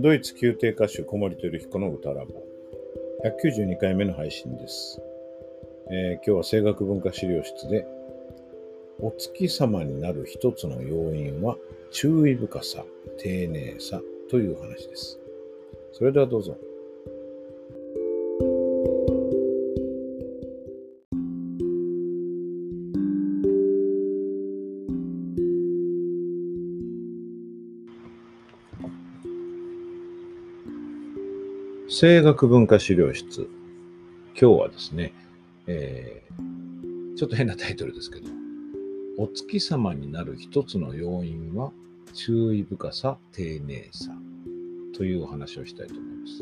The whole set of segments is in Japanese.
ドイツ宮廷歌手小森照彦の歌ラボ192回目の配信です、えー、今日は声楽文化資料室でお月様になる一つの要因は注意深さ、丁寧さという話です。それではどうぞ。声楽文化資料室。今日はですね、えー、ちょっと変なタイトルですけど、お月様になる一つの要因は注意深さ、丁寧さというお話をしたいと思います。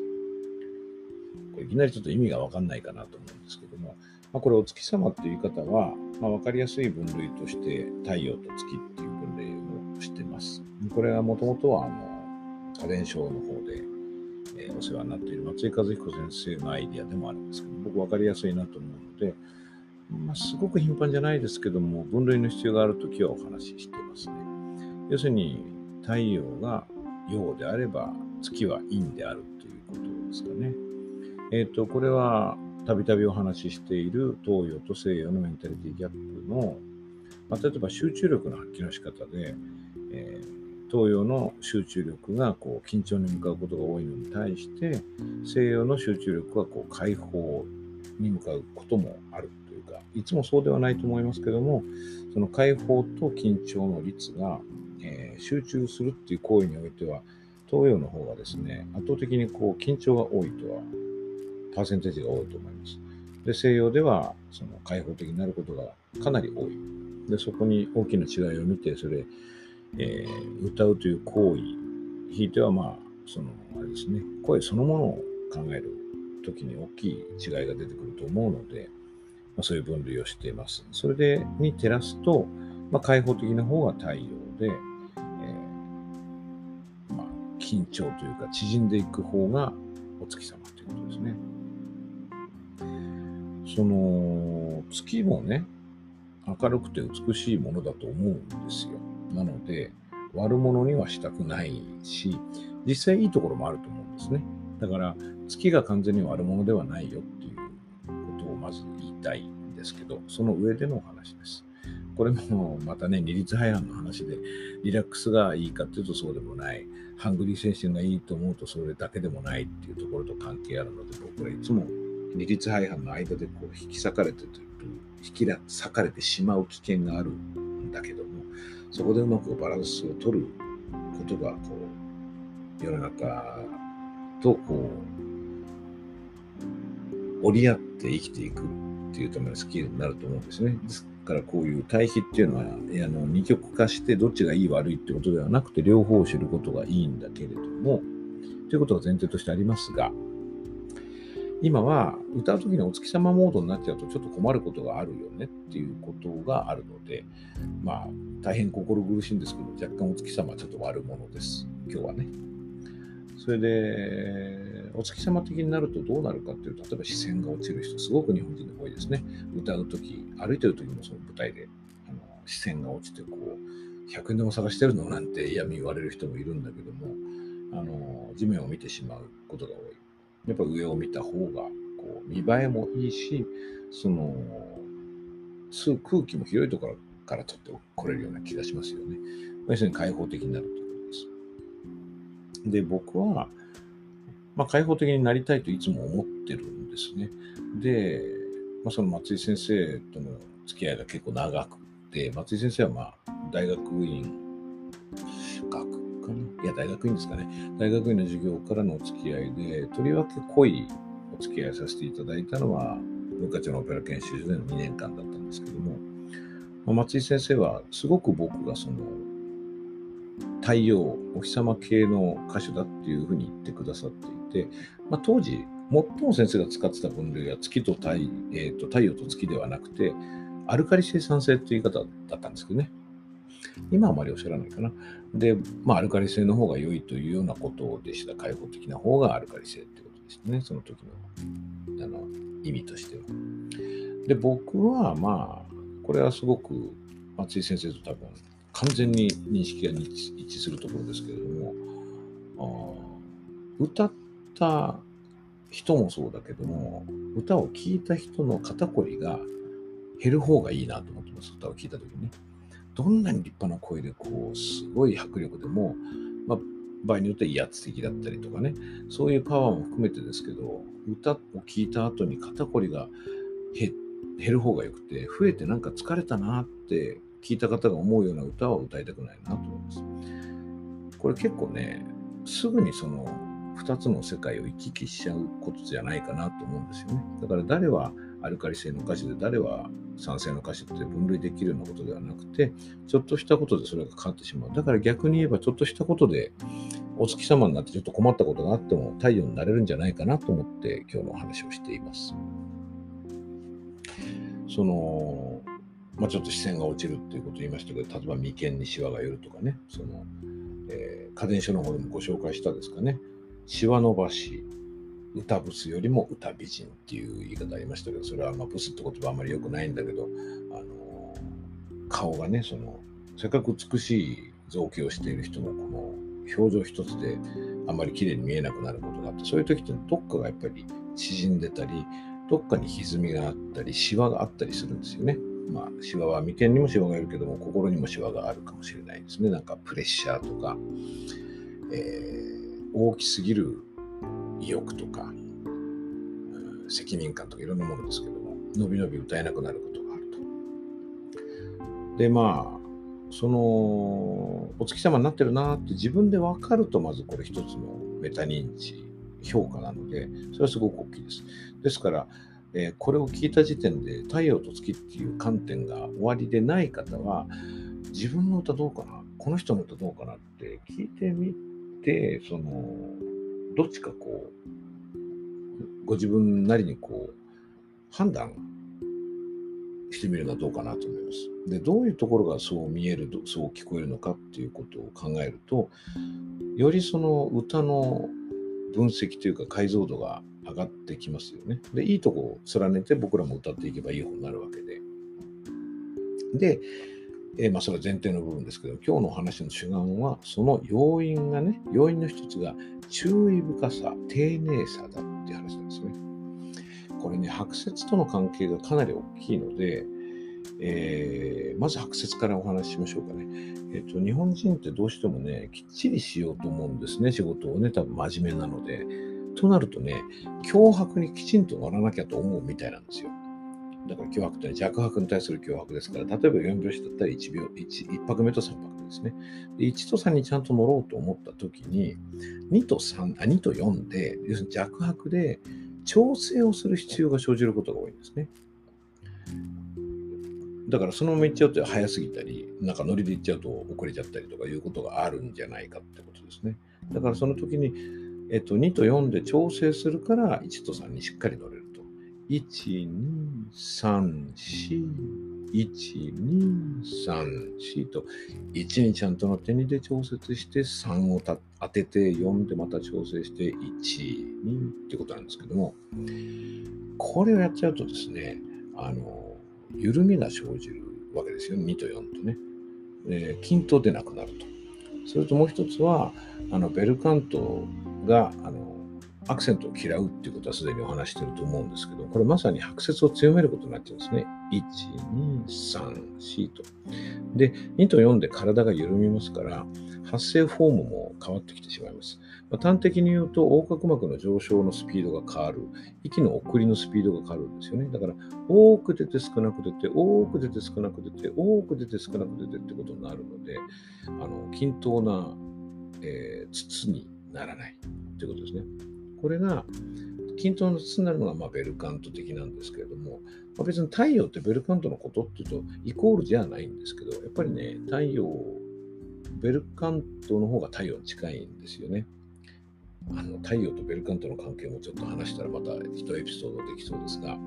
これいきなりちょっと意味がわかんないかなと思うんですけども、まあ、これお月様っていう言い方は、まあ、分かりやすい分類として太陽と月っていう分類をしてます。これはもともとはあの家電省の方でえお世話になっている松井和彦先生のアイディアでもあるんですけど、僕分かりやすいなと思うので、まあ、すごく頻繁じゃないですけども、分類の必要があるときはお話ししていますね。要するに、太陽が陽であれば、月は陰であるということですかね。えっ、ー、と、これは、たびたびお話ししている東洋と西洋のメンタリティギャップの、まあ、例えば集中力の発揮の仕方で、えー東洋の集中力がこう緊張に向かうことが多いのに対して西洋の集中力はこう解放に向かうこともあるというかいつもそうではないと思いますけどもその解放と緊張の率が、えー、集中するっていう行為においては東洋の方がですね圧倒的にこう緊張が多いとはパーセンテージが多いと思います。で西洋ではその開放的になることがかなり多い。でそこに大きな違いを見てそれえー、歌うという行為、ひいてはまあ、その、あれですね、声そのものを考える時に大きい違いが出てくると思うので、まあ、そういう分類をしています。それで、に照らすと、まあ、開放的な方が太陽で、えー、まあ、緊張というか縮んでいく方がお月様ということですね。その、月もね、明るくて美しいものだと思うんですよ。なので、悪者にはしたくないし、実際いいところもあると思うんですね。だから、月が完全に悪者ではないよっていうことをまず言いたいんですけど、その上でのお話です。これもまたね、二律背反の話で、リラックスがいいかっていうとそうでもない。ハングリー精神がいいと思うとそれだけでもないっていうところと関係あるので、僕はいつも二律背反の間でこう引き裂かれてる、引き裂かれてしまう危険があるんだけど、そこでうまくバランスを取ることが、こう、世の中とこう、折り合って生きていくっていうためのスキルになると思うんですね。ですからこういう対比っていうのは、あの二極化してどっちがいい悪いってことではなくて、両方を知ることがいいんだけれども、ということが前提としてありますが、今は歌う時にお月様モードになっちゃうとちょっと困ることがあるよねっていうことがあるので、まあ大変心苦しいんですけど、若干お月様はちょっと悪者です。今日はね。それで、お月様的になるとどうなるかっていうと、例えば視線が落ちる人、すごく日本人で多いですね。歌う時、歩いてる時もその舞台であの視線が落ちて、こう、100円でも探してるのなんて嫌味言われる人もいるんだけども、あの地面を見てしまうことが多い。やっぱ上を見た方がこう見栄えもいいし、その吸う空気も広いところから取ってこれるような気がしますよね。要するに開放的になるということです。で、僕は、まあ、開放的になりたいといつも思ってるんですね。で、まあ、その松井先生との付き合いが結構長くて、松井先生はまあ大学院学かないや、大学院ですかね。大学院の授業からのお付き合いで、とりわけ濃いお付き合いさせていただいたのは、文化庁のオペラ研修所での2年間だったんですけども、ま、松井先生はすごく僕がその、太陽、お日様系の歌手だっていうふうに言ってくださっていて、まあ、当時、最も先生が使ってた分類は月と太,、えー、と太陽と月ではなくて、アルカリ性酸性という言い方だったんですけどね。今あまりおっしゃらないかな。で、まあ、アルカリ性の方が良いというようなことでした。開放的な方がアルカリ性ってことでしたね。その時のあの意味としては。で、僕はまあ、これはすごく松井先生と多分完全に認識が一致するところですけれども、あ歌った人もそうだけども、歌を聴いた人の肩こりが減る方がいいなと思ってます、歌を聴いた時にね。どんなに立派な声で、こう、すごい迫力でも、まあ、場合によっては威圧的だったりとかね、そういうパワーも含めてですけど、歌を聴いた後に肩こりが減る方がよくて、増えてなんか疲れたなって聞いた方が思うような歌は歌いたくないなと思います。これ結構ね、すぐにその2つの世界を行き来しちゃうことじゃないかなと思うんですよね。だから誰はアルカリ性の歌詞で誰は酸性の歌詞って分類できるようなことではなくて、ちょっとしたことでそれが変わってしまう。だから逆に言えばちょっとしたことでお月様になってちょっと困ったことがあっても太陽になれるんじゃないかなと思って今日のお話をしています。その、まあ、ちょっと視線が落ちるっていうことを言いましたけど、例えば眉間にシワが寄るとかね、その、えー、家電書の方でもご紹介したですかね、シワ伸ばし、歌ブスよりも歌美人っていう言い方ありましたけど、それはまあブスって言葉あんまり良くないんだけど、あの顔がね、その、せっかく美しい造形をしている人のこの表情一つであんまり綺麗に見えなくなることがあって、そういう時ってどっかがやっぱり縮んでたり、どっかに歪みがあったり、シワがあったりするんですよね。まあ、シワは眉間にもシワがいるけども、心にもシワがあるかもしれないですね。なんかプレッシャーとか、えー、大きすぎる意欲とか、責任感とかいろんなものですけども、のびのび歌えなくなることがあると。で、まあ、その、お月様になってるなって自分で分かると、まずこれ一つのメタ認知、評価なので、それはすごく大きいです。ですから、えー、これを聞いた時点で太陽と月っていう観点が終わりでない方は、自分の歌どうかなこの人の歌どうかなって聞いてみて、その、どっちかこう、ご自分なりにこう、判断してみるのはどうかなと思います。で、どういうところがそう見える、そう聞こえるのかっていうことを考えると、よりその歌の分析というか解像度が上がってきますよね。で、いいとこを連ねて僕らも歌っていけばいい方になるわけで。で、えー、まあそれは前提の部分ですけど、今日のお話の主眼は、その要因がね、要因の一つが注意深さ、丁寧さだっていう話なんですね。これね、白雪との関係がかなり大きいので、えー、まず白雪からお話ししましょうかね。えっ、ー、と、日本人ってどうしてもね、きっちりしようと思うんですね、仕事をね、多分真面目なので。となるとね、脅迫にきちんと乗らなきゃと思うみたいなんですよ。だから脅迫って弱迫に対する脅迫ですから、例えば4拍子だったら1秒、1, 1拍目と3拍目ですね。で1と3にちゃんと乗ろうと思ったときに、2と3、あ、2と4で、要するに弱迫で調整をする必要が生じることが多いんですね。だからそのまま行っちゃうと早すぎたり、なんかノリで行っちゃうと遅れちゃったりとかいうことがあるんじゃないかってことですね。だからその時に、えっと、2と4で調整するから1と3にしっかり乗れると。1、2、3、4、1、2、3、4と、1にちゃんと乗って2で調節して3を当てて4でまた調整して1、2ってことなんですけども、これをやっちゃうとですね、あの、緩みが生じるわけですよ、2と4とね。えー、均等でなくなると。それともう一つは、あのベルカントがあのアクセントを嫌うっていうことはすでにお話してると思うんですけど、これまさに白節を強めることになってるんですね。1、2、3、4と。で、2と4で体が緩みますから、発声フォームも変わってきてしまいます。まあ、端的に言うと、横隔膜の上昇のスピードが変わる。息の送りのスピードが変わるんですよね。だから、多く出て少なく出て、多く出て少なく出て、多く出て少なく出てってことになるので、あの均等な、えー、筒にならないということですね。これが、均等の筒になるのがまベルカント的なんですけれども、まあ、別に太陽ってベルカントのことっていうとイコールじゃないんですけど、やっぱりね、太陽、ベルカントの方が太陽に近いんですよね。あの太陽とベルカントの関係もちょっと話したらまた一エピソードできそうですが、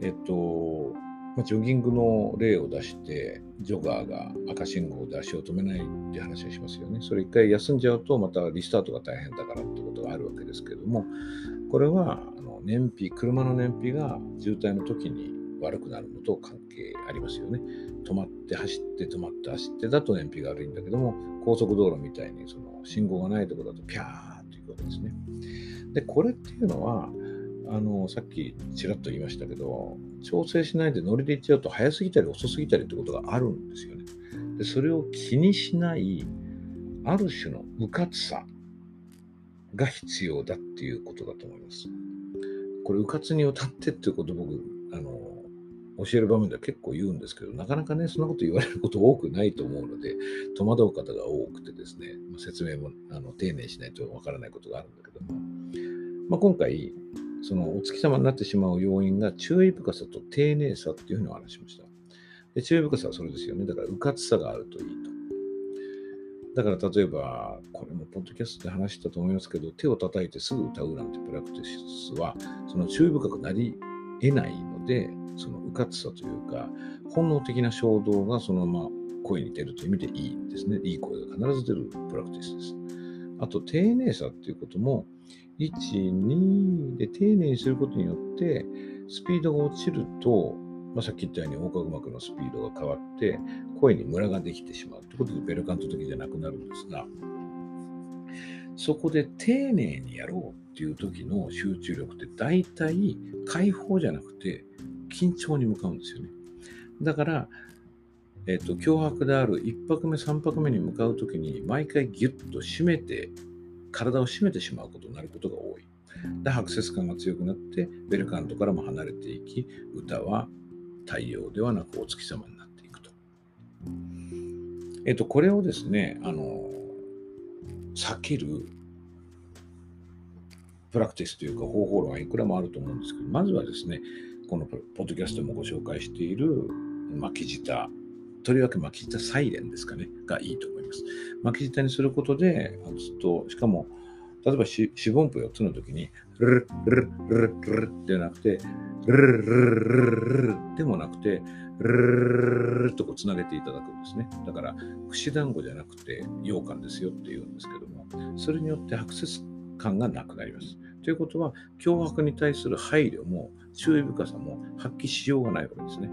えっと、ま、ジョギングの例を出して、ジョガーが赤信号で足を止めないって話をしますよね。それ一回休んじゃうと、またリスタートが大変だからってがあるわけですけども、これはあの燃費、車の燃費が渋滞の時に悪くなるのと関係ありますよね。止まって走って止まって走ってだと燃費が悪いんだけども、高速道路みたいにその信号がないところだとピャーっていいくわけですね。で、これっていうのは、あの、さっきちらっと言いましたけど、調整しないでノリでいっちゃうと早すぎたり遅すぎたりってことがあるんですよね。で、それを気にしない、ある種の無活さが必要だっていうことだと思います。これ、うかつに歌ってっていうこと僕、あの、教える場面では結構言うんですけど、なかなかね、そんなこと言われること多くないと思うので、戸惑う方が多くてですね、説明もあの丁寧にしないとわからないことがあるんだけども、まあ、今回、そのお月様になってしまう要因が注意深さと丁寧さっていうふうにお話しました。で注意深さはそれですよね。だから、うかつさがあるといいと。だから例えば、これもポッドキャストで話したと思いますけど、手を叩いてすぐ歌うなんてプラクティスは、その注意深くなり得ないので、そのうかつさというか、本能的な衝動がそのまま声に出るという意味でいいですね。いい声が必ず出るプラクティスです。あと、丁寧さっていうことも、1、2で丁寧にすることによって、スピードが落ちると、まあ、さっき言ったように横隔膜のスピードが変わって、声にムラができてしまうということで、ベルカント時じゃなくなるんですが、そこで丁寧にやろうっていう時の集中力って大体解放じゃなくて緊張に向かうんですよね。だから、えっ、と、脅迫である1泊目、3泊目に向かう時に毎回ギュッと締めて、体を締めてしまうことになることが多い。で、白節感が強くなって、ベルカントからも離れていき、歌は太陽ではなくお月様になっていくと。えっと、これをですね、あの、避けるプラクティスというか方法論はいくらもあると思うんですけど、まずはですね、このポッドキャストもご紹介している巻き舌、とりわけ巻き舌サイレンですかね、がいいと思います。巻き舌にすることで、ずっと、しかも、例えば四分音符4つの時に、ルルルルルルルではなくて、ルルルルルルでもなくて、ルルルルとこうつなげていただくんですね。だから、串団子じゃなくて羊羹ですよって言うんですけども、それによってアクセス感がなくなります。ということは、脅迫に対する配慮も注意深さも発揮しようがないわけですね。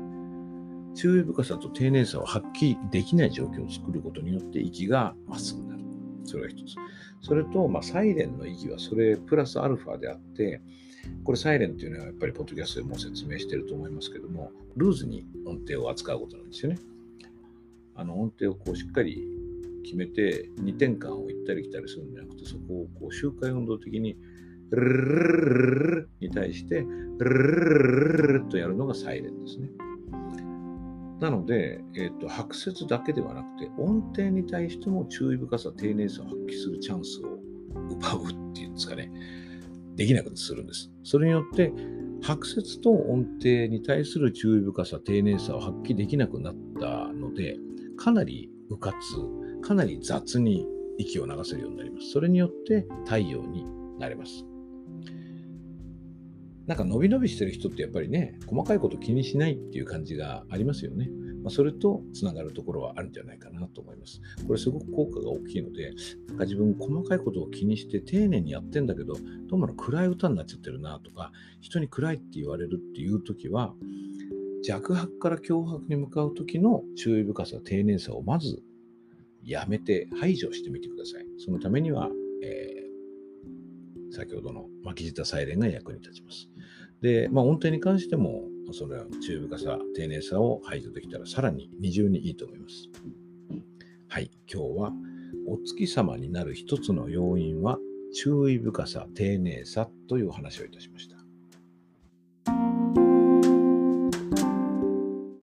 注意深さと丁寧さを発揮できない状況を作ることによって息がまっすぐ。それが一つ。それと、まあ、サイレンの意義はそれプラスアルファであって、これサイレンっていうのはやっぱりポッドキャストでも説明してると思いますけども、ルーズに音程を扱うことなんですよね。あの音程をこうしっかり決めて2点間を行ったり来たりするんじゃなくて、そこをこう周回運動的にルルルルルに対してルルルルルとやるのがサイレンですね。なので、えっ、と、白節だけではなくて、音程に対しても注意深さ、丁寧さを発揮するチャンスを奪うっていうんですかね。できなくするんです。それによって、白節と音程に対する注意深さ、丁寧さを発揮できなくなったので、かなり迂闊、かなり雑に息を流せるようになります。それによって太陽になれます。なんか伸び伸びしてる人ってやっぱりね、細かいこと気にしないっていう感じがありますよね。まあ、それとつながるところはあるんじゃないかなと思います。これすごく効果が大きいので、なんか自分細かいことを気にして丁寧にやってんだけど、どうも暗い歌になっちゃってるなとか、人に暗いって言われるっていう時は、弱迫から脅迫に向かう時の注意深さ、丁寧さをまずやめて排除してみてください。そのためには、えー、先ほどの巻き舌サイレンが役に立ちます。で、まあ、音程に関しても、それは注意深さ、丁寧さを排除できたらさらに二重にいいと思います。はい、今日はお月様になる一つの要因は注意深さ、丁寧さという話をいたしました。